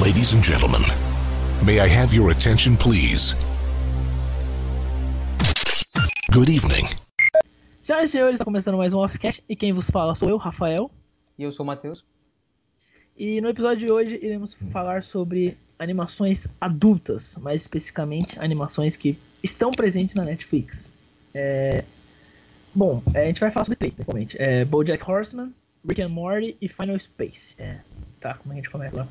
Ladies and gentlemen, may I have your attention, please? Good evening. Senhoras e senhores, está começando mais um Offcast e quem vos fala sou eu, Rafael. E eu sou o Matheus. E no episódio de hoje iremos falar sobre animações adultas, mais especificamente animações que estão presentes na Netflix. É... Bom, é, a gente vai falar sobre três, principalmente. É BoJack Horseman, Rick and Morty e Final Space. É, tá, como a gente começa lá?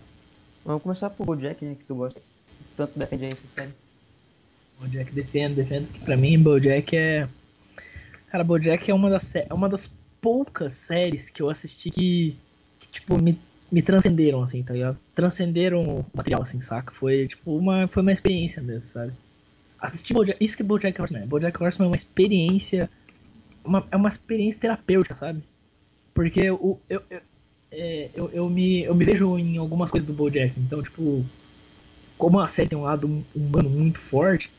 Vamos começar por BoJack, né, que tu gosta. Tanto defende aí essa série. BoJack defendo, defendo. Que pra mim, BoJack é... Cara, BoJack é uma das, é uma das poucas séries que eu assisti que, que tipo, me, me transcenderam, assim, tá ligado? Transcenderam o material, assim, saca? Foi, tipo, uma, foi uma experiência mesmo, sabe? Assistir BoJack... Isso que BoJack Horseman é. BoJack Horseman é uma experiência... Uma, é uma experiência terapêutica, sabe? Porque eu, eu, eu, é, eu, eu, me, eu me vejo em algumas coisas do BoJack. Então, tipo, como a série tem um lado humano muito forte,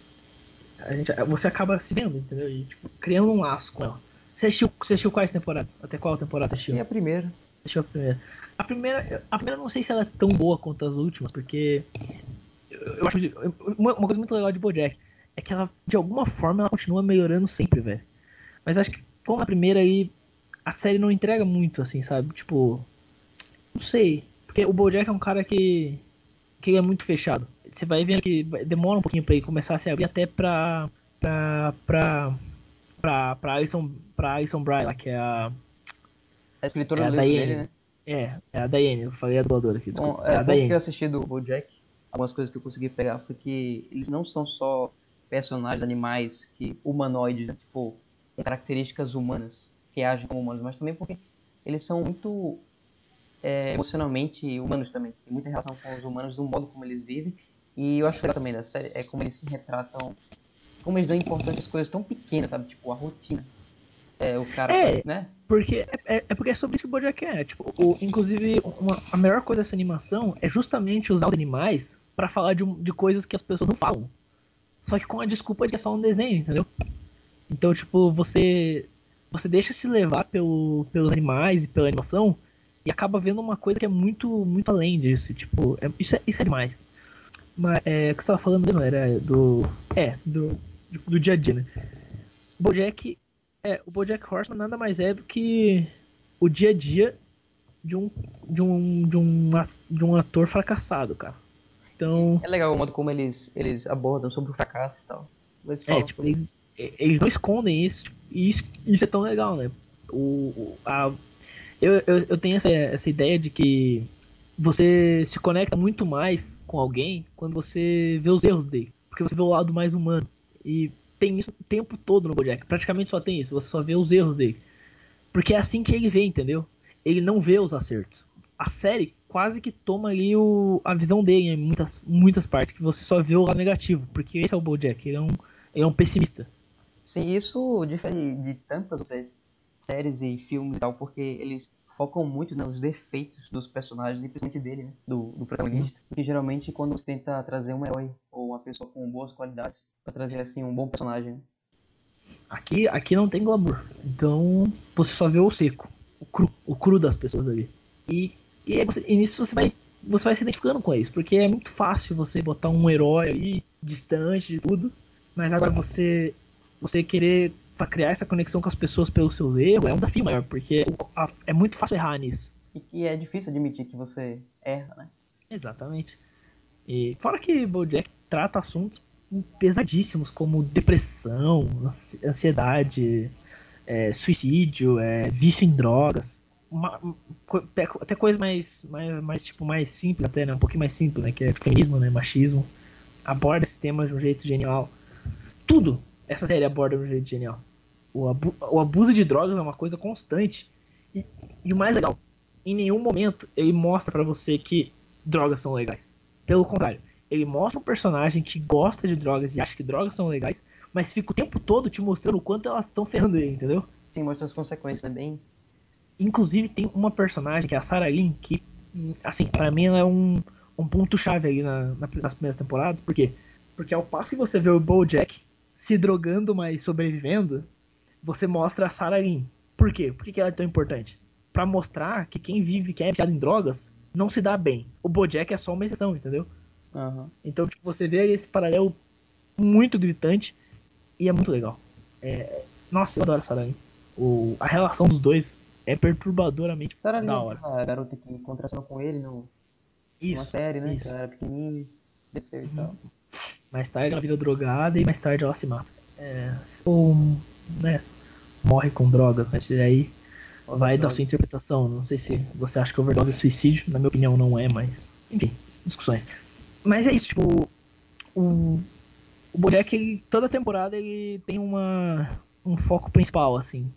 a gente, você acaba se vendo, entendeu? E, tipo, criando um laço com ela. Você assistiu, você assistiu quais temporadas? Até qual temporada assistiu? E a primeira. Você assistiu a primeira. A primeira, a primeira não sei se ela é tão boa quanto as últimas, porque eu, eu acho uma, uma, coisa muito legal de BoJack é que ela, de alguma forma, ela continua melhorando sempre, velho. Mas acho que como a primeira aí, a série não entrega muito, assim, sabe? Tipo, não sei, porque o BoJack é um cara que que é muito fechado. Você vai vendo que demora um pouquinho para ele começar a se abrir até pra pra pra pra, pra Alison pra Alison Bry, lá, que é a a escritora é a do Diane. livro dele, né? É, é a Diane, eu falei a dubladora aqui. Bom, desculpa. é, é a que eu assisti do BoJack, algumas coisas que eu consegui pegar foi que eles não são só personagens animais que humanoides, né? tipo, características humanas, que agem como humanos, mas também porque eles são muito é, emocionalmente humanos também. Tem muita relação com os humanos do modo como eles vivem. E eu acho legal também da série é como eles se retratam, como eles dão importância às coisas tão pequenas, sabe? Tipo, a rotina. É, o cara, É. né? Porque é, é- é porque é sobre isso que o BoJack é. Tipo, o, inclusive, uma, a melhor coisa dessa animação é justamente usar os animais pra falar de, de coisas que as pessoas não falam. Só que com a desculpa de que é só um desenho, entendeu? Então, tipo, você você deixa se levar pelo, pelos animais e pela animação e acaba vendo uma coisa que é muito muito além disso. Tipo, é- isso, é, isso é demais. Mas é, o que você tava falando mesmo era do. É, do, do dia a dia, né? BoJack é, o BoJack Horseman nada mais é do que o dia a dia de um de um de um, de um ator fracassado, cara. Então, É legal o modo como eles, eles abordam sobre o fracasso e tal. Eles é, tipo, eles, eles não escondem isso, e isso, isso é tão legal, né? O, o- a, eu, eu, eu tenho essa, essa ideia de que você se conecta muito mais com alguém quando você vê os erros dele, porque você vê o lado mais humano. E tem isso o tempo todo no Bojack, praticamente só tem isso, você só vê os erros dele. Porque é assim que ele vê, entendeu? Ele não vê os acertos. A série quase que toma ali o, a visão dele em muitas, muitas partes, que você só vê o lado negativo, porque esse é o Bojack, ele é um, ele é um pessimista. Sim, isso difere de tantas outras séries e filmes e tal, porque eles focam muito nos defeitos dos personagens, e principalmente dele, né? Do, do protagonista. Porque geralmente quando você tenta trazer um herói ou uma pessoa com boas qualidades pra trazer assim um bom personagem. né? Aqui, aqui não tem glamour. Então você só vê o seco, o cru, o cru das pessoas ali. E, e, e nisso você vai, você vai se identificando com isso, porque é muito fácil você botar um herói aí distante de tudo, mas agora você você querer pra criar essa conexão com as pessoas pelo seu erro é um desafio maior, porque é muito fácil errar nisso. E que é difícil admitir que você erra, né? Exatamente. E fora que BoJack trata assuntos pesadíssimos como depressão, ansi- ansiedade, é, suicídio, é, vício em drogas, uma- até, até coisas mais, mais, mais tipo mais simples até, né? Um pouquinho mais simples, né? Que é feminismo, né? Machismo. Aborda esse tema de um jeito genial. Tudo essa série aborda de um jeito genial. O, abu- o abuso de drogas é uma coisa constante. E, e o mais legal, em nenhum momento ele mostra pra você que drogas são legais. Pelo contrário, ele mostra um personagem que gosta de drogas e acha que drogas são legais, mas fica o tempo todo te mostrando o quanto elas estão ferrando ele, entendeu? Sim, mostra as consequências, é bem. Inclusive tem uma personagem que é a Sarah Lynn, que, assim, pra mim ela é um, um ponto-chave na- na- nas primeiras temporadas, por quê? Porque ao passo que você vê o BoJack se drogando, mas sobrevivendo, você mostra a Sarah Lynn. Por quê? Por que, ela é tão importante? Pra mostrar que quem vive, quem é viciado em drogas, não se dá bem. O Bojack é só uma exceção, entendeu? Aham. Então, tipo, você vê esse paralelo muito gritante e é muito legal. É... Nossa, eu adoro essa aranha. O... A relação dos dois é perturbadoramente ali da hora. a garota que contracionou com ele no, numa Isso, série, né? isso. Que ela era pequenininha, desceu e tal. Mais tarde ela vira drogada e mais tarde ela se mata. É... Ou, né, morre com drogas, mas aí vai da sua interpretação. Não sei se você acha que overdose é suicídio, na minha opinião não é, mas enfim, discussões. Mas é isso, tipo, o, o Bojack, ele, toda temporada ele tem uma um foco principal assim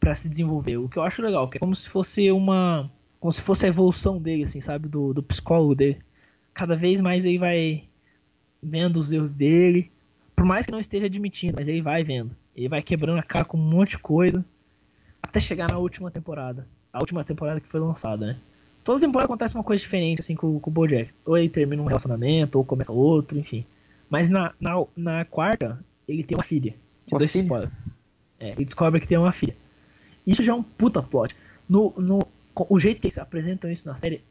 pra se desenvolver. O que eu acho legal, que é como se fosse uma como se fosse a evolução dele assim, sabe, do, do psicólogo dele. Cada vez mais ele vai vendo os erros dele, por mais que não esteja admitindo, mas ele vai vendo. Ele vai quebrando a cara com um monte de coisa até chegar na última temporada. A última temporada que foi lançada, né? Toda temporada acontece uma coisa diferente, assim, com, com o Bojack. Ou ele termina um relacionamento, ou começa outro, enfim. Mas na, na, na quarta, ele tem uma filha. Te Uma dou esse filha? spoiler. É, ele descobre que tem uma filha. Isso já é um puta plot. No, no, o jeito que eles apresentam isso na série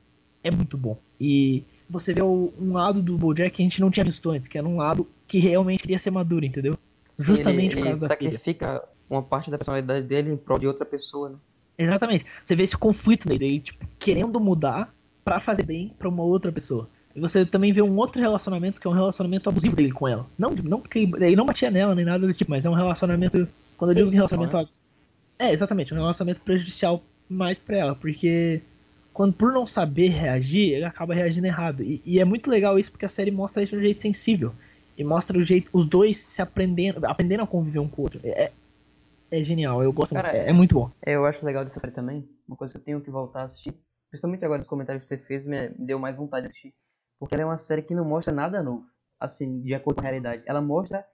é muito bom. E você vê o- um lado do Bojack que a gente não tinha visto antes, que era um lado que realmente queria ser maduro, entendeu? Justamente ele, por causa ele da filha. sacrifica uma parte da personalidade dele em prol de outra pessoa, né? Exatamente. Você vê esse conflito nele, ele, tipo, querendo mudar pra fazer bem pra uma outra pessoa. E você também vê um outro relacionamento que é um relacionamento abusivo dele com ela. Não, não porque ele, não batia nela nem nada do tipo, mas é um relacionamento. Quando eu digo relacionamento. É, exatamente, um relacionamento prejudicial mais pra ela, porque quando por não saber reagir, ele acaba reagindo errado. E, e é muito legal isso porque a série mostra isso de um jeito sensível. E mostra o jeito, os dois se aprendendo, aprendendo a conviver um com o outro. É, é genial, eu gosto Cara, muito. É, é muito bom. É, eu acho legal dessa série também. Uma coisa que eu tenho que voltar a assistir. Principalmente agora nos comentários que você fez, me deu mais vontade de assistir. Porque ela é uma série que não mostra nada novo. Assim, de acordo com a realidade. Ela mostra.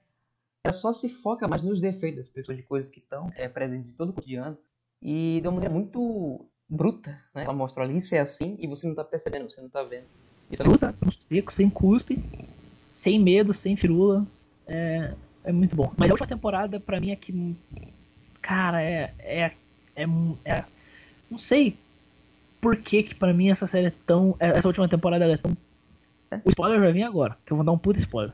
Ela só se foca mais nos defeitos das pessoas, de coisas que estão é, presentes em todo o cotidiano. E de uma maneira muito bruta, né? Ela mostra ali, isso é assim, e você não tá percebendo, você não tá vendo. Isso é no seco, sem cuspe, sem medo, sem firula. É, é muito bom. Mas a última temporada, pra mim, é que. Cara, é. É. é, é- não sei por que, que pra mim essa série é tão. Essa última temporada é tão. O spoiler vai vir agora, que eu vou dar um puta spoiler.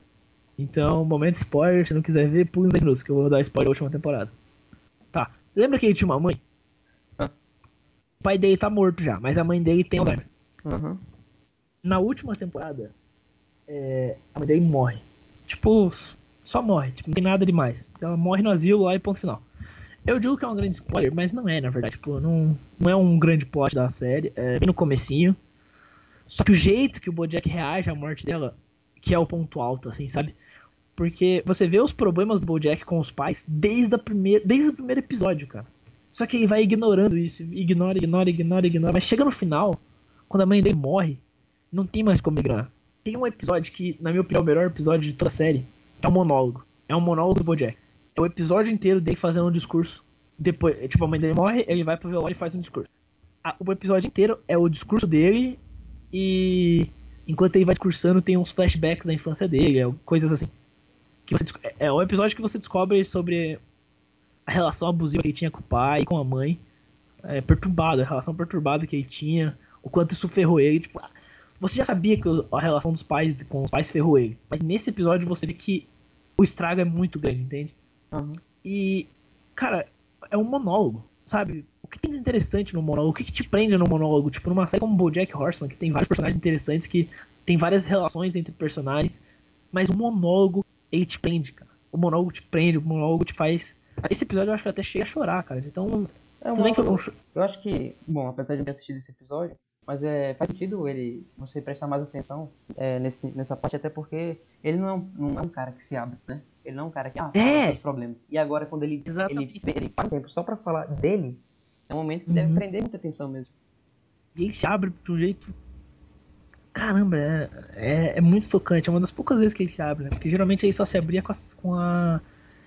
Então, momento spoiler, se não quiser ver, pula uns 10 minutos, que eu vou dar spoiler da última temporada. Tá. Lembra que ele tinha uma mãe? Ah. O pai dele tá morto já, mas a mãe dele tem Alzheimer Uhum. na última temporada, é, a mãe dele morre. Tipo, só morre. Tipo, não tem nada demais. Ela morre no asilo lá e ponto final. Eu digo que é um grande spoiler, mas não é, na verdade. Tipo, não, não é um grande plot da série. É bem no comecinho. Só que o jeito que o Bojack reage à morte dela, que é o ponto alto, assim, sabe? Porque você vê os problemas do Bojack com os pais desde, a primeira, desde o primeiro episódio, cara. Só que ele vai ignorando isso. Ignora, ignora, ignora, ignora. Mas chega no final, quando a mãe dele morre, não tem mais como ignorar. Tem um episódio que, na minha opinião, é o melhor episódio de toda a série. É um monólogo. É um monólogo do Bojack. É o episódio inteiro dele fazendo um discurso. Depois, tipo, a mãe dele morre, ele vai pro velório e faz um discurso. O episódio inteiro é o discurso dele e enquanto ele vai discursando tem uns flashbacks da infância dele, é, coisas assim. Que você é- é o episódio que você descobre sobre a relação abusiva que ele tinha com o pai com a mãe. É, perturbada, a relação perturbada que ele tinha, o quanto isso ferrou ele. Tipo, você já sabia que a relação dos pais com os pais ferrou ele. Mas nesse episódio você vê que o estrago é muito grande, entende? Uhum. E, cara, é um monólogo, sabe? O que tem de interessante no monólogo? O que, que te prende no monólogo? Tipo, numa série como BoJack Horseman, que tem vários personagens interessantes, que tem várias relações entre personagens, mas o monólogo, ele te prende, cara. O monólogo te prende, o monólogo te faz... Esse episódio eu acho que eu até cheguei a chorar, cara. Então, É tudo bem que eu Eu acho que, bom, apesar de não ter assistido esse episódio, mas é, faz sentido ele você prestar mais atenção é, nesse, nessa parte, até porque ele não é, um, não é um cara que se abre, né? Ele não é um cara que ah, É. seus problemas. E agora, quando ele, ele, Exatamente. ele para um tempo só pra falar dele, é um momento que deve Uhum. prender muita atenção mesmo. E ele se abre de um jeito. Caramba, é, é, é muito tocante. É uma das poucas vezes que ele se abre, né? Porque geralmente ele só se abria com a. Com a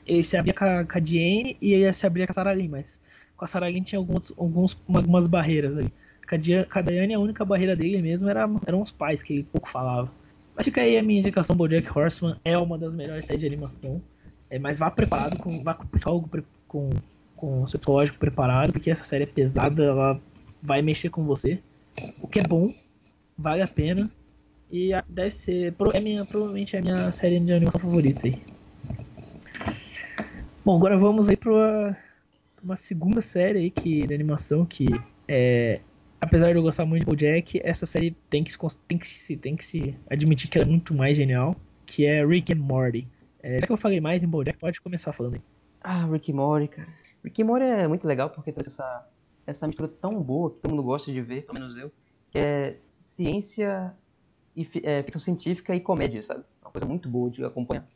ele se abria com a, com a Diane e ele se abria com a Sarah Lynn, mas com a Sarah Lynn tinha alguns, alguns, algumas barreiras ali. Com a, única barreira dele mesmo era, eram os pais, que ele pouco falava. Mas fica aí a minha indicação: Bojack Horseman é uma das melhores séries de animação. É, mas vá preparado, com, vá com o psicólogo com, com o psicológico preparado, porque essa série é pesada, ela vai mexer com você. O que é bom, vale a pena. E deve ser. É minha, provavelmente é a minha série de animação favorita aí. Bom, agora vamos aí para uma segunda série aí que, de animação que é. Apesar de eu gostar muito de Bojack, essa série tem que, se, tem, que se, tem que se admitir que ela é muito mais genial, que é Rick and Morty. É, já que eu falei mais em Bojack, pode começar falando aí. Ah, Rick and Morty, cara. Rick and Morty é muito legal porque tem essa, essa mistura tão boa que todo mundo gosta de ver, pelo menos eu, que é ciência e é, ficção científica e comédia, sabe? Uma coisa muito boa de acompanhar.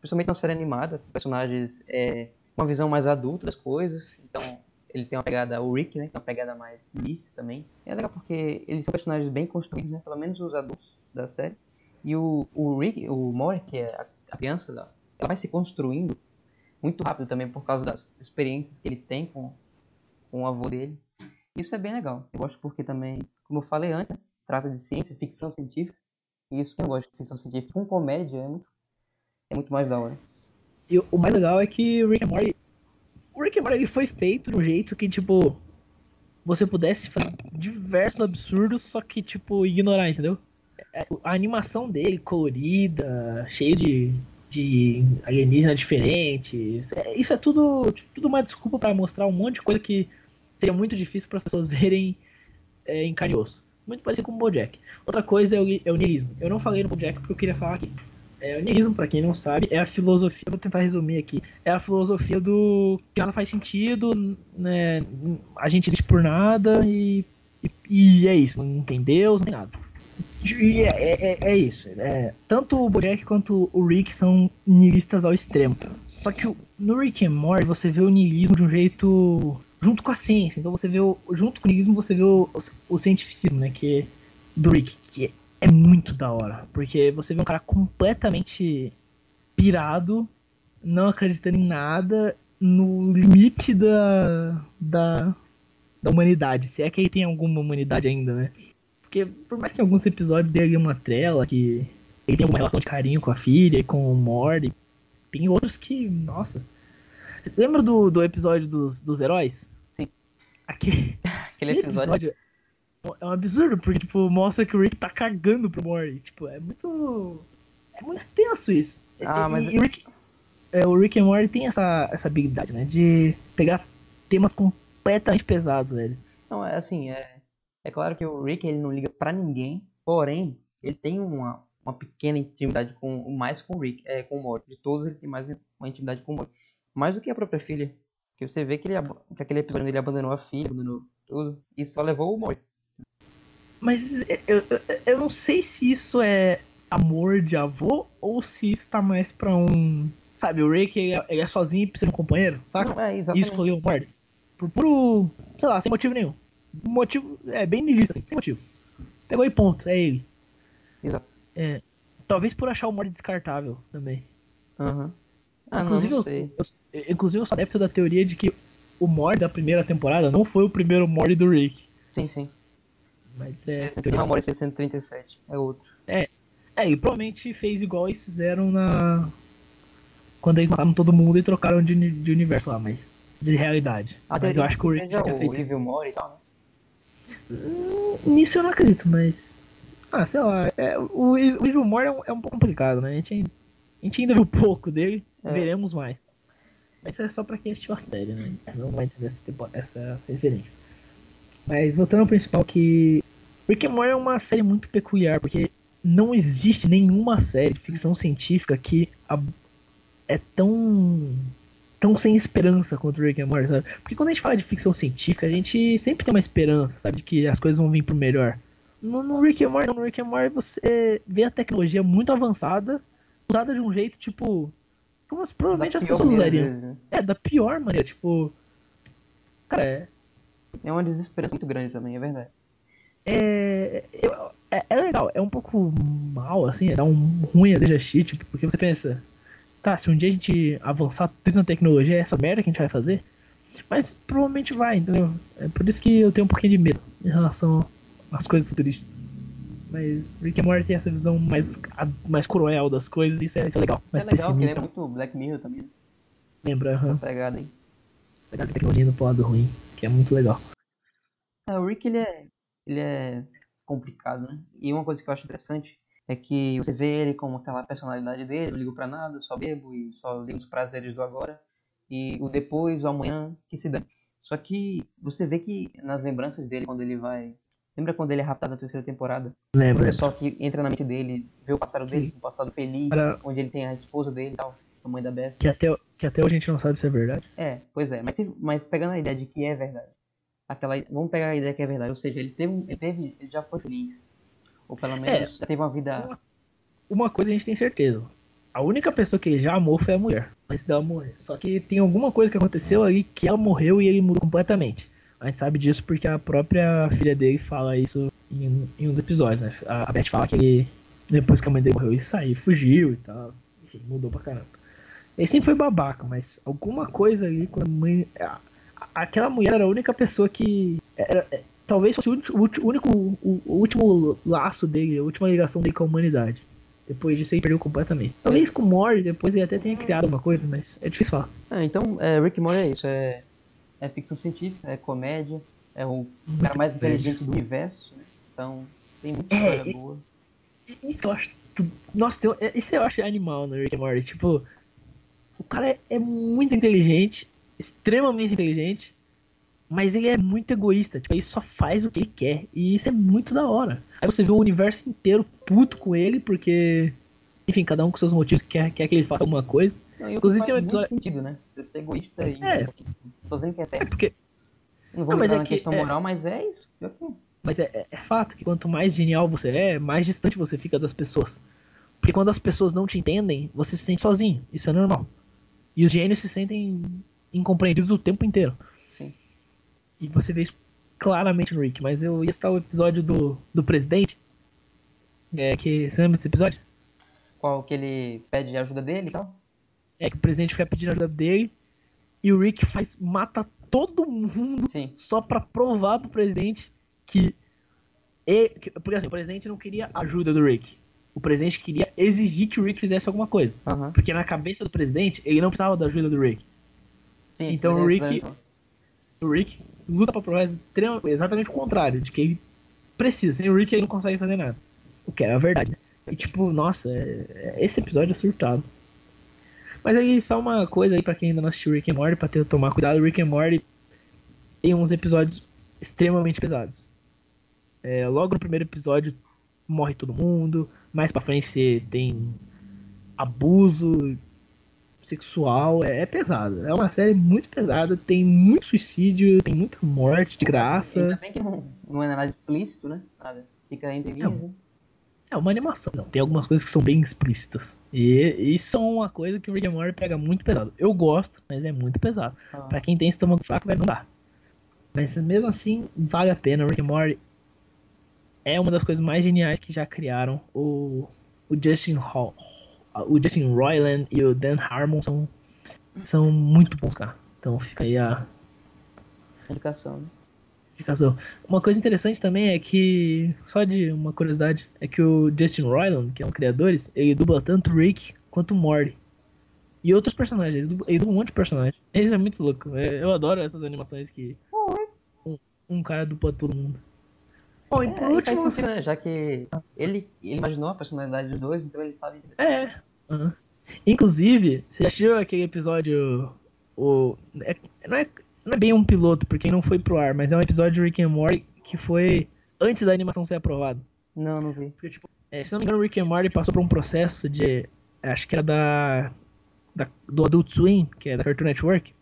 Principalmente na série animada, personagens é, uma visão mais adulta das coisas. Então, ele tem uma pegada, o Rick, né? Tem uma pegada mais mística também. É legal porque eles são personagens bem construídos, né? Pelo menos os adultos da série. E o, o Rick, o Mori, que é a, a criança, ela vai se construindo muito rápido também por causa das experiências que ele tem com, com o avô dele. Isso é bem legal. Eu gosto porque também, como eu falei antes, né? trata de ciência, ficção científica. E isso que eu gosto de ficção científica. Com comédia é muito, é muito mais da hora. E o mais legal é que o Rick and Morty. Rick and Morty ele foi feito de um jeito que, tipo. Você pudesse fazer diversos absurdos, só que, tipo, ignorar, entendeu? É, a animação dele, colorida, cheio de, de alienígena diferente. Isso é tudo, tudo uma desculpa para mostrar um monte de coisa que seria muito difícil para as pessoas verem é, em carne e osso. Muito parecido com o Bojack. Outra coisa é o, é o niilismo. Eu não falei no Bojack porque eu queria falar aqui. É, o niilismo, para quem não sabe, é a filosofia, vou tentar resumir aqui, é a filosofia do que nada faz sentido, né, a gente existe por nada e, e, e é isso, não tem Deus, não tem nada. E é, é, é, é isso, é, tanto o Bojack quanto o Rick são nihilistas ao extremo. Só que no Rick and Morty você vê o niilismo de um jeito junto com a ciência. Então você vê o, junto com o niilismo você vê o, o, o cientificismo, né, que é do Rick, que é muito da hora. Porque você vê um cara completamente pirado, não acreditando em nada, no limite da, da, da humanidade. Se é que ele tem alguma humanidade ainda, né? Porque por mais que alguns episódios dê uma trela, que ele tem uma relação de carinho com a filha e com o Morty, tem outros que, nossa. Você lembra do, do episódio dos, dos heróis? Sim. Aquele, Aquele episódio é um absurdo, porque, tipo, mostra que o Rick tá cagando pro Morty. Tipo, é muito. É muito tenso isso. Ah, mas. E, o, Rick, é, o Rick e Morty tem essa, essa habilidade, né? De pegar temas completamente pesados, velho. Não, é assim, é. É claro que o Rick ele não liga para ninguém, porém, ele tem uma, uma pequena intimidade com mais com o Rick, é, com o Morty. De todos ele tem mais uma intimidade com o Morty. Mais do que a própria filha. Que você vê que, ele, que aquele episódio ele abandonou a filha, abandonou tudo, e só levou o Morty. Mas eu, eu, eu não sei se isso é amor de avô ou se isso tá mais pra um. Sabe, o Rick ele é, ele é sozinho e precisa de um companheiro, saca? É, e escolheu o Morty. Por puro. sei lá, sem motivo nenhum. Motivo. É bem niilista, assim, sem motivo. Pegou e ponto, é ele. Exato. É, talvez por achar o Morty descartável também. Aham. Uhum. Ah, inclusive, não, não sei. Eu, eu, inclusive, eu sou adepto da teoria de que o Morty da primeira temporada não foi o primeiro Morty do Rick. Sim, sim. Mas é. Não, Morty 637, é outro. É. É, e provavelmente fez igual eles fizeram na. Quando eles mataram todo mundo e trocaram de, de universo lá, mas. De realidade. Ah, mas eu acho que o Rick já feito. O Evil Mori e tal, né? Nisso eu não acredito, mas. Ah, sei lá. É, o, o Evil Mori é, um, é um pouco complicado, né? A gente, a gente ainda viu pouco dele, é. veremos mais. Mas isso é só pra quem assistiu a série, né? Senão não vai entender essa, essa referência. Mas voltando ao principal, que Rick and Morty é uma série muito peculiar, porque não existe nenhuma série de ficção científica que é tão tão sem esperança quanto Rick and Morty, sabe? Porque quando a gente fala de ficção científica, a gente sempre tem uma esperança, sabe? De que as coisas vão vir pro melhor. No, no Rick and Morty, no Rick and Morty você vê a tecnologia muito avançada, usada de um jeito, tipo... Como provavelmente da as pessoas usariam. Vezes, né? É, da pior maneira, tipo... Cara, é... É uma desesperança muito grande também, é verdade. É, é, é, legal, é um pouco mal, assim, é um ruim a seja tipo, porque você pensa, tá, se um dia a gente avançar tudo na tecnologia, é essas merda que a gente vai fazer, mas provavelmente vai, entendeu? É por isso que eu tenho um pouquinho de medo em relação às coisas futuristas. Mas Rick and Morty tem essa visão mais, mais cruel das coisas, isso é, isso é legal. Mais é legal, pessimista. que lembra muito Black Mirror também. Né? Lembra, aham. Essa pegada aí. Pegada de tecnologia no lado ruim, que é muito legal. É, o Rick, ele é ele é complicado, né? E uma coisa que eu acho interessante é que você vê ele como aquela personalidade dele, não ligo pra nada, só bebo e só ligo os prazeres do agora, e o depois, o amanhã, que se dá. Só que você vê que nas lembranças dele, quando ele vai. Lembra quando ele é raptado na terceira temporada? O Lembra? pessoal que entra na mente dele, vê o passado dele, um passado feliz, Era- onde ele tem a esposa dele e tal, a mãe da Beth. Que até, que até hoje a gente não sabe se é verdade. É, pois é, mas, se- mas pegando a ideia de que é verdade. Aquela, vamos pegar a ideia que é verdade, ou seja, ele teve, ele teve, ele já foi feliz. Ou pelo menos já teve uma vida. Uma coisa a gente tem certeza. A única pessoa que ele já amou foi a mulher, antes dela morrer. Só que tem alguma coisa que aconteceu ali que ela morreu e ele mudou completamente. A gente sabe disso porque a própria filha dele fala isso em, em um dos episódios, né? A a Beth fala que ele, depois que a mãe dele morreu, ele saiu, fugiu e tal. Enfim, mudou pra caramba. Ele sempre foi babaca, mas alguma coisa ali com a mãe. aquela mulher era a única pessoa que. Era, é, talvez fosse o único. O, último laço dele, a última ligação dele com a humanidade. Depois disso ele perdeu completamente. Talvez com o Morty depois ele até tenha criado alguma coisa, mas é difícil falar. Ah, então, é, Rick Morty é isso, é, é ficção científica, é comédia, é o cara mais inteligente do universo, né? Então, tem muita É, história e- boa. Isso eu acho. Nossa, tem, é- isso eu acho animal no Rick Morty. Tipo, o cara é, é muito inteligente, extremamente inteligente, mas ele é muito egoísta. Tipo, ele só faz o que ele quer. E isso é muito da hora. Aí você vê o universo inteiro puto com ele, porque. Enfim, cada um com seus motivos quer, quer que ele faça alguma coisa. Não, Inclusive tem um muito episódio- sentido, né? Você ser egoísta e... É. Tô dizendo que é É certo. porque. Não vou Não, entrar é na que- questão é- moral, mas é isso. é. Mas é, é- é fato que quanto mais genial você é, mais distante você fica das pessoas. Porque quando as pessoas não te entendem, você se sente sozinho. Isso é normal. E os gênios se sentem incompreendidos o tempo inteiro. Sim. E você vê isso claramente no Rick. Mas eu ia citar o episódio do, do presidente. É, que, você lembra desse episódio? Qual que ele pede ajuda dele e tal? É que o presidente fica pedindo ajuda dele. E o Rick faz, mata todo mundo Sim. só pra provar pro presidente que, e- que- porque assim, o presidente não queria ajuda do Rick. O presidente queria exigir que o Rick fizesse alguma coisa, Aham. porque na cabeça do presidente ele não precisava da ajuda do Rick. Sim, Então, o é Rick-. O Rick luta pra provar exatamente o contrário, de que ele precisa. Sem o Rick ele não consegue fazer nada. O que é a verdade. né? E tipo, nossa, é- é- esse episódio é surtado. Mas aí só uma coisa aí pra quem ainda não assistiu Rick and Morty, pra ter tomar cuidado, Rick and Morty tem uns episódios extremamente pesados. É, logo no primeiro episódio morre todo mundo, mais pra frente você tem abuso sexual, é, é pesado. É uma série muito pesada, tem muito suicídio, tem muita morte de graça. Ainda bem que não, não é nada explícito, né? Nada. Fica entre linhas, né? É uma animação, não. Tem algumas coisas que são bem explícitas. E isso é uma coisa que o Rick and Morty pega muito pesado. Eu gosto, mas é muito pesado. Ah, Pra quem tem estômago fraco, vai não dá. Mas mesmo assim, vale a pena. O Rick and Morty é uma das coisas mais geniais que já criaram. O, o Justin Hall, o Justin Roiland e o Dan Harmon são, são muito bons, cara. Então fica aí a, Educação, né? indicação. Uma coisa interessante também é que, só de uma curiosidade, é que o Justin Roiland, que é um criadores, ele dubla tanto Rick quanto Morty. E outros personagens, ele dubla, ele dubla um monte de personagens. Isso é muito louco. Eu adoro essas animações que um, um cara dupla todo mundo. Bom, e por É, e faz último. sentido, né? Já que ele, ele imaginou a personalidade dos dois, então ele sabe. É. aham. Inclusive, você assistiu aquele episódio. O, é- não, é, não é bem um piloto, porque não foi pro ar, mas é um episódio de Rick and Morty que foi antes da animação ser aprovada. Não, não vi. Porque, tipo, é, se não me engano, o Rick and Morty passou por um processo de. Acho que era da, da- do Adult Swim, que é da Cartoon Network.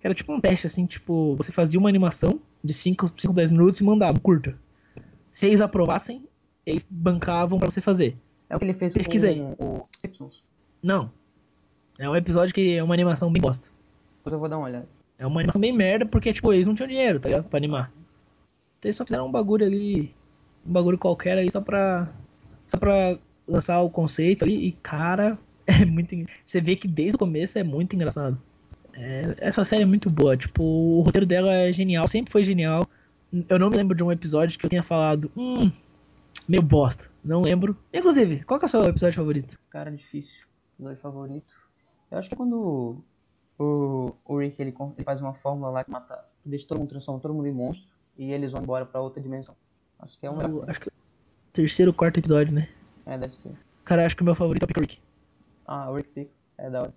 Que era tipo um teste, assim, tipo, você fazia uma animação de 5, 5 10 minutos e mandava, curta. Se eles aprovassem, eles bancavam pra você fazer. É o que ele fez Pesquisa aí. com o Simpsons. Não. É um episódio que é uma animação bem bosta. Depois eu vou dar uma olhada. É uma animação bem merda, porque, tipo, eles não tinham dinheiro, tá ligado? Pra animar. Então eles só fizeram um bagulho ali. Um bagulho qualquer aí só pra. Só pra lançar o conceito ali. E, cara, é muito. Você vê que desde o começo é muito engraçado. É, essa série é muito boa. Tipo, o roteiro dela é genial, sempre foi genial. Eu não me lembro de um episódio que eu tenha falado. Hum, meio bosta. Não lembro. Inclusive, qual que é o seu episódio favorito? Cara, difícil. Meu favorito. Eu acho que é quando o, o Rick ele, ele faz uma fórmula lá que mata. que deixa todo mundo, transforma todo mundo em monstro. E eles vão embora pra outra dimensão. Acho que é um. Eu acho que, terceiro, quarto episódio, né? É, deve ser. Cara, acho que o meu favorito é o Pickle Rick. Ah, o Rick Pick. É da hora.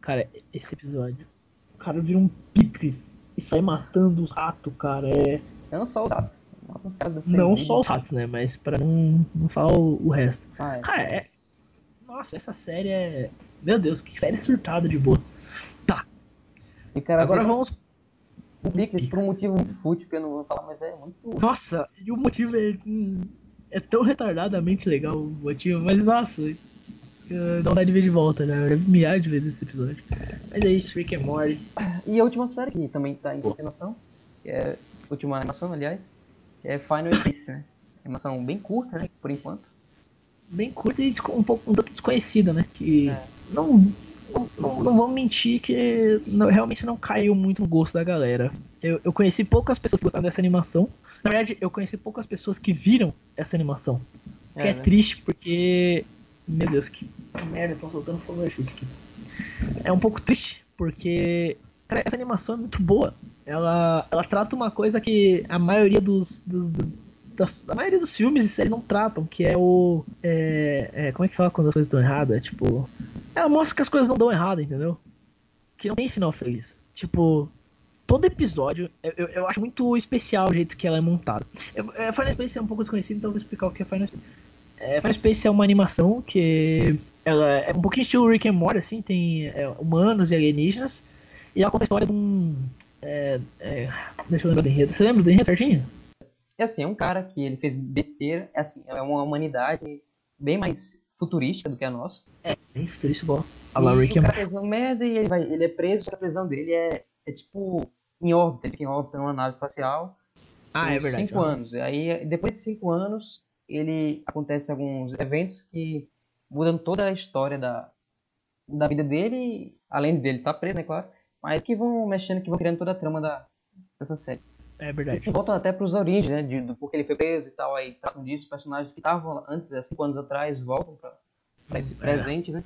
Cara, esse episódio. O cara vira um picles e sai matando os ratos, cara. É. Não sou os ratos. Não só os ratos, né? Mas pra não, não falar o, o resto. Ah, é. Cara, é. Nossa, essa série é. Meu Deus, que série surtada de boa. Tá, E o cara agora vamos. um Picles por um motivo muito fútil que eu não vou falar, mas é muito. Nossa, e o motivo é. hum, É tão retardadamente legal o motivo, mas nossa. Eh, Dá vontade de ver de volta, né? Eu já vi milhares de vezes esse episódio. Mas é isso, Rick and Morty. E a última série que também tá em continuação, que é a última animação, aliás, que é Final Space, né? Animação bem curta, né? Por enquanto. Bem curta e um pouco um tanto desconhecida, né? Que É. não, não, não, não vamos mentir que não- realmente não caiu muito no gosto da galera. Eu, eu conheci poucas pessoas que gostaram dessa animação. Na verdade, eu conheci poucas pessoas que viram essa animação. Que é, né? triste porque. Meu Deus, que merda, estão soltando fogo artifício aqui. É um pouco triste, porque. Cara, essa animação é muito boa. Ela, ela trata uma coisa que a maioria dos. dos do- das- a maioria dos filmes e séries não tratam, que é o. É, é, como é que fala quando as coisas estão erradas? Tipo. Ela mostra que as coisas não dão errado, entendeu? Que não tem final feliz. Tipo, todo episódio, eu, eu, acho muito especial o jeito que ela é montada. É, Final Space é um pouco desconhecido, então eu vou explicar o que é Final Space. É, Final Space é uma animação que ela é um pouquinho estilo Rick and Morty, assim, tem é, humanos e alienígenas, e ela conta a história de um... é, é, deixa eu lembrar do enredo. Você lembra do enredo certinho? É assim, é um cara que ele fez besteira, é assim, é uma humanidade bem mais futurística do que a nossa. É, bem futurista igual. A e Rick and Morty. fez uma merda e ele, vai, ele é preso, a prisão dele é, é tipo em órbita, ele fica em órbita numa nave espacial Ah, é verdade. cinco anos. E aí, depois de cinco anos, ele acontece alguns eventos que mudam toda a história da, da vida dele, além dele estar preso, né, claro, mas que vão mexendo, que vão criando toda a trama da, dessa série. É verdade. Voltam até para os origens, né, de, do porquê ele foi preso e tal, aí tratam disso, personagens que estavam antes, há cinco anos atrás, voltam para esse É. presente, né.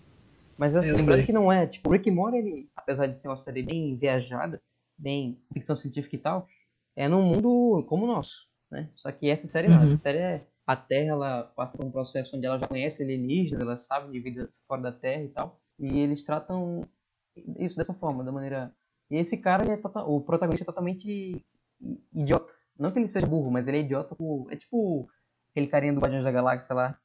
Mas assim, lembrando que não é, tipo, Rick Morty, ele, apesar de ser uma série bem viajada, bem ficção científica e tal, é num mundo como o nosso, né? Só que essa série não, Uhum. essa série é a Terra, ela passa por um processo onde ela já conhece alienígenas, ela sabe de vida fora da Terra e tal, e eles tratam isso dessa forma, da maneira... E esse cara, é tota- o protagonista é totalmente idiota. Não que ele seja burro, mas ele é idiota por... É tipo aquele carinha do Guardiões da Galáxia lá,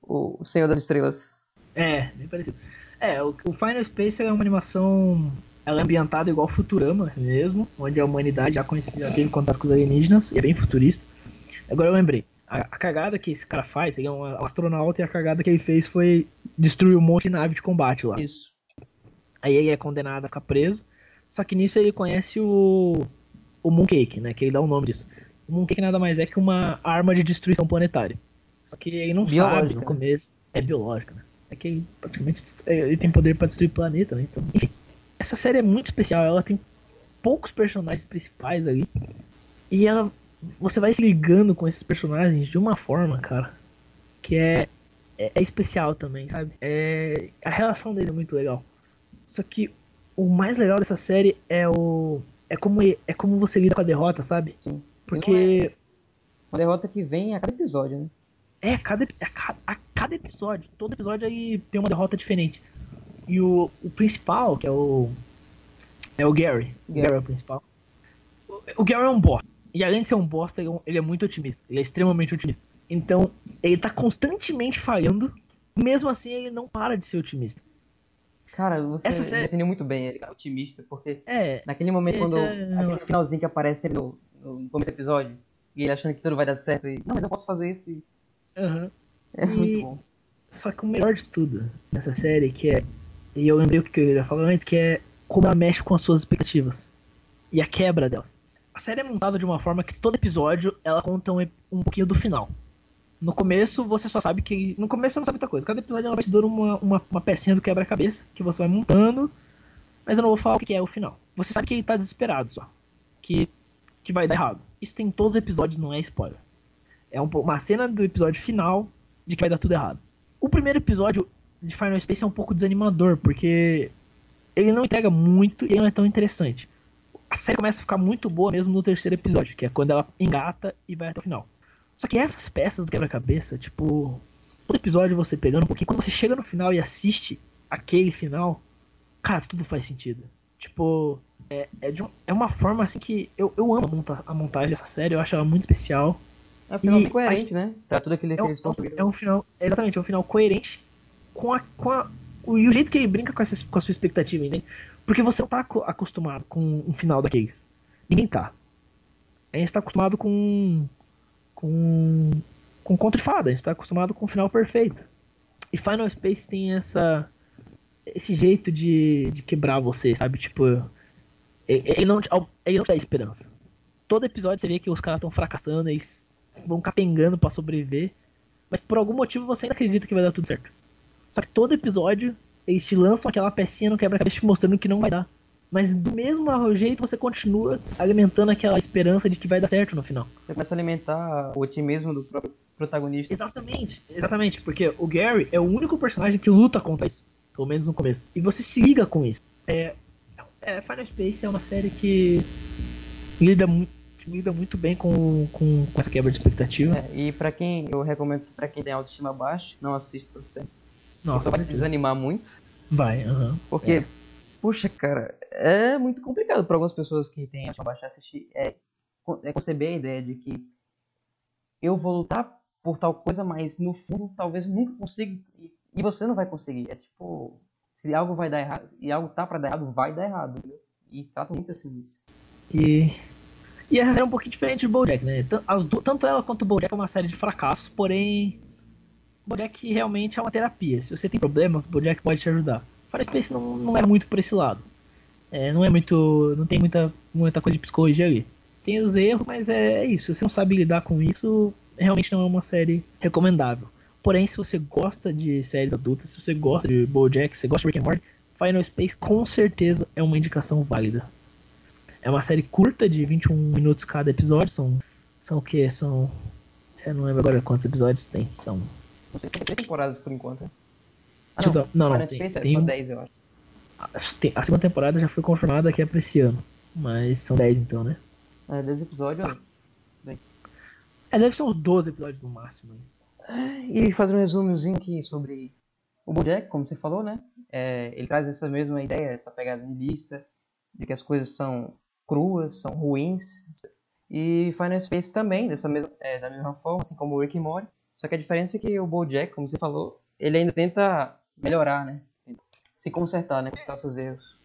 o Senhor das Estrelas. É, bem parecido. É, o, Final Space é uma animação. Ela é ambientada igual Futurama mesmo, onde a humanidade já, conhece, já teve contato com os alienígenas, e é bem futurista. Agora eu lembrei, a, a cagada que esse cara faz, ele é um astronauta, e a cagada que ele fez foi destruir um monte de nave de combate lá. Isso. Aí ele é condenado a ficar preso, só que nisso ele conhece o, o Mooncake, né, que ele dá o nome disso. O Mooncake nada mais é que uma arma de destruição planetária. Só que ele não sabe Biológica, no né? começo. É biológica, né? É que ele praticamente é, ele tem poder pra destruir planeta, né? Então, enfim. Essa série é muito especial, ela tem poucos personagens principais ali. E ela. Você vai se ligando com esses personagens de uma forma, cara, que é, é, é especial também, sabe? É, a relação dele é muito legal. Só que o mais legal dessa série é o. É como, é como você lida com a derrota, sabe? Sim. Porque. Uma derrota que vem a cada episódio, né? É, cada, a, ca- a cada episódio. Todo episódio aí tem uma derrota diferente. E o, o principal, que é o. É o Gary. O Gary. Gary é o principal. O, o Gary é um bosta. E além de ser um bosta, ele é, ele é muito otimista. Ele é extremamente otimista. Então, ele tá constantemente falhando. Mesmo assim, ele não para de ser otimista. Cara, você Essa série- definiu muito bem ele, cara, otimista, porque É. naquele momento, quando é- aquele finalzinho que aparece no, no começo do episódio, e ele achando que tudo vai dar certo, e, não, mas eu posso fazer isso, e aham. é E- muito bom. Só que o melhor de tudo nessa série, que é. E eu lembrei o que eu ia falar antes, que é como ela mexe com as suas expectativas. E a quebra delas. A série é montada de uma forma que todo episódio ela conta um, um pouquinho do final. No começo você só sabe que. No começo você não sabe muita coisa. Cada episódio ela vai te dando uma, uma, uma pecinha do quebra-cabeça que você vai montando. Mas eu não vou falar o que é o final. Você sabe que ele tá desesperado só. Que, que vai dar errado. Isso tem em todos os episódios, não é spoiler. É um uma cena do episódio final de que vai dar tudo errado. O primeiro episódio de Final Space é um pouco desanimador, porque ele não entrega muito e ele não é tão interessante. A série começa a ficar muito boa mesmo no terceiro episódio, que é quando ela engata e vai até o final. Só que essas peças do quebra-cabeça, tipo, todo episódio você pegando, porque quando você chega no final e assiste aquele final, cara, tudo faz sentido. Tipo, é, é, de um, é uma forma assim que eu, eu amo a, monta a montagem dessa série, eu acho ela muito especial. É um final e, coerente, né? Pra tudo aquilo é que um, eles construíram. É um final, exatamente, é um final coerente com a, com a o, e o jeito que ele brinca com, essa, com a sua expectativa, entende? Porque você não tá acostumado com um final daqueles. Ninguém tá. A gente tá acostumado com. com. com conto de fada, a gente tá acostumado com o final perfeito. E Final Space tem essa. esse jeito de, de quebrar você, sabe? Tipo. Ele não, ele não te dá esperança. Todo episódio você vê que os caras estão fracassando, eles vão capengando para sobreviver. Mas por algum motivo você ainda acredita que vai dar tudo certo. Só que todo episódio eles te lançam aquela pecinha no quebra-cabeça te mostrando que não vai dar. Mas do mesmo jeito você continua alimentando aquela esperança de que vai dar certo no final. Você começa a alimentar o otimismo do próprio protagonista. Exatamente, exatamente, porque o Gary é o único personagem que luta contra isso, pelo menos no começo. E você se liga com isso. É, é Final Space é uma série que lida muito lida muito bem com, com, com essa quebra de expectativa. É, e para quem eu recomendo para quem tem autoestima baixa, não assista essa série. Nossa, vai desanimar muito. Vai, aham. Uhum. Porque, é. puxa, cara, é muito complicado para algumas pessoas que têm a baixar assistir. É, é conceber a ideia de que eu vou lutar por tal coisa, mas no fundo talvez nunca consiga e, você não vai conseguir. É tipo, se algo vai dar errado, e algo tá para dar errado, vai dar errado. E trata muito assim isso. E e essa é um pouquinho diferente de BoJack, né? Tanto ela quanto o BoJack é uma série de fracassos, porém Bojack realmente é uma terapia. Se você tem problemas, Bojack pode te ajudar. Fire Space não, não é muito por esse lado. É, não é muito. não tem muita, muita coisa de psicologia ali. Tem os erros, mas é, é isso. Se você não sabe lidar com isso, realmente não é uma série recomendável. Porém, se você gosta de séries adultas, se você gosta de BoJack, se você gosta de Rick and Morty, Final Space com certeza é uma indicação válida. É uma série curta de 21 minutos cada episódio, são são o que? São eu não lembro agora quantos episódios tem, são não sei se são três temporadas por enquanto. Ah, não, não, não, não tem, Space, tem, são 10, eu acho. A segunda temporada já foi confirmada que é pra esse ano. Mas são 10 então, né? É, 10 episódios. Bem. É, deve ser uns 12 episódios no máximo. E fazer um resumozinho aqui sobre o Bojack, como você falou, né? É, ele traz essa mesma ideia, essa pegada de lista, de que as coisas são cruas, são ruins. E Final Space também, dessa mesma, é, da mesma forma, assim como o Rick and Morty. Só que a diferença é que o BoJack, como você falou, ele ainda tenta melhorar, né? Se consertar, né? Consertar seus erros.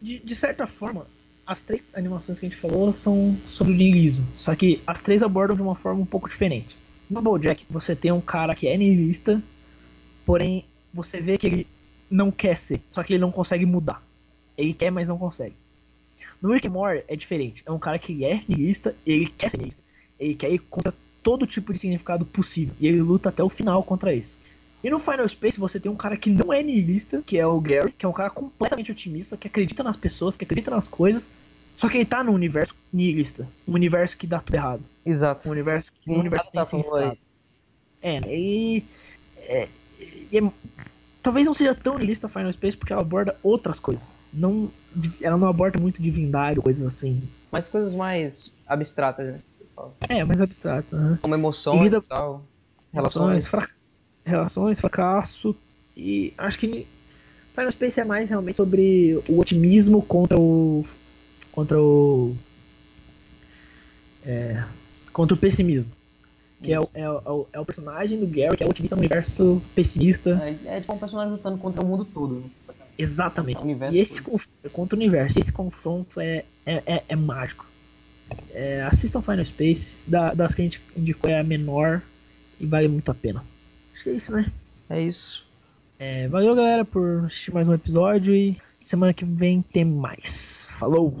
De, de certa forma, as três animações que a gente falou são sobre o niilismo. Só que as três abordam de uma forma um pouco diferente. No BoJack, você tem um cara que é niilista, porém você vê que ele não quer ser, só que ele não consegue mudar. Ele quer, mas não consegue. No Rick Morty é diferente. É um cara que é niilista, ele quer ser niilista. Ele quer ir contra todo tipo de significado possível. E ele luta até o final contra isso. E no Final Space você tem um cara que não é nihilista, que é o Gary, que é um cara completamente otimista, que acredita nas pessoas, que acredita nas coisas, só que ele tá num universo nihilista, um universo que dá tudo errado. Exato. Um universo, um universo sem significado. É, e, é, e é, talvez não seja tão nihilista Final Space porque ela aborda outras coisas. Não, ela não aborda muito divindade, coisas assim. Mas coisas mais abstratas, né? É, mais abstrato. Né? Como emoções e tal. Relações. Fra... Relações, fracasso. E acho que Final Space é mais realmente sobre o otimismo contra o. contra o. É, contra o pessimismo. Que é o, é, o, é o personagem do Gary, que é o otimista no universo pessimista. É, é tipo um personagem lutando contra o mundo todo. Né? Exatamente. e esse contra o universo. Esse confronto é, é, é, é mágico. É, assistam Final Space, da, das que a gente indicou é a menor e vale muito a pena. Acho que é isso, né? É isso. É, valeu, galera, por assistir mais um episódio e semana que vem tem mais. Falou!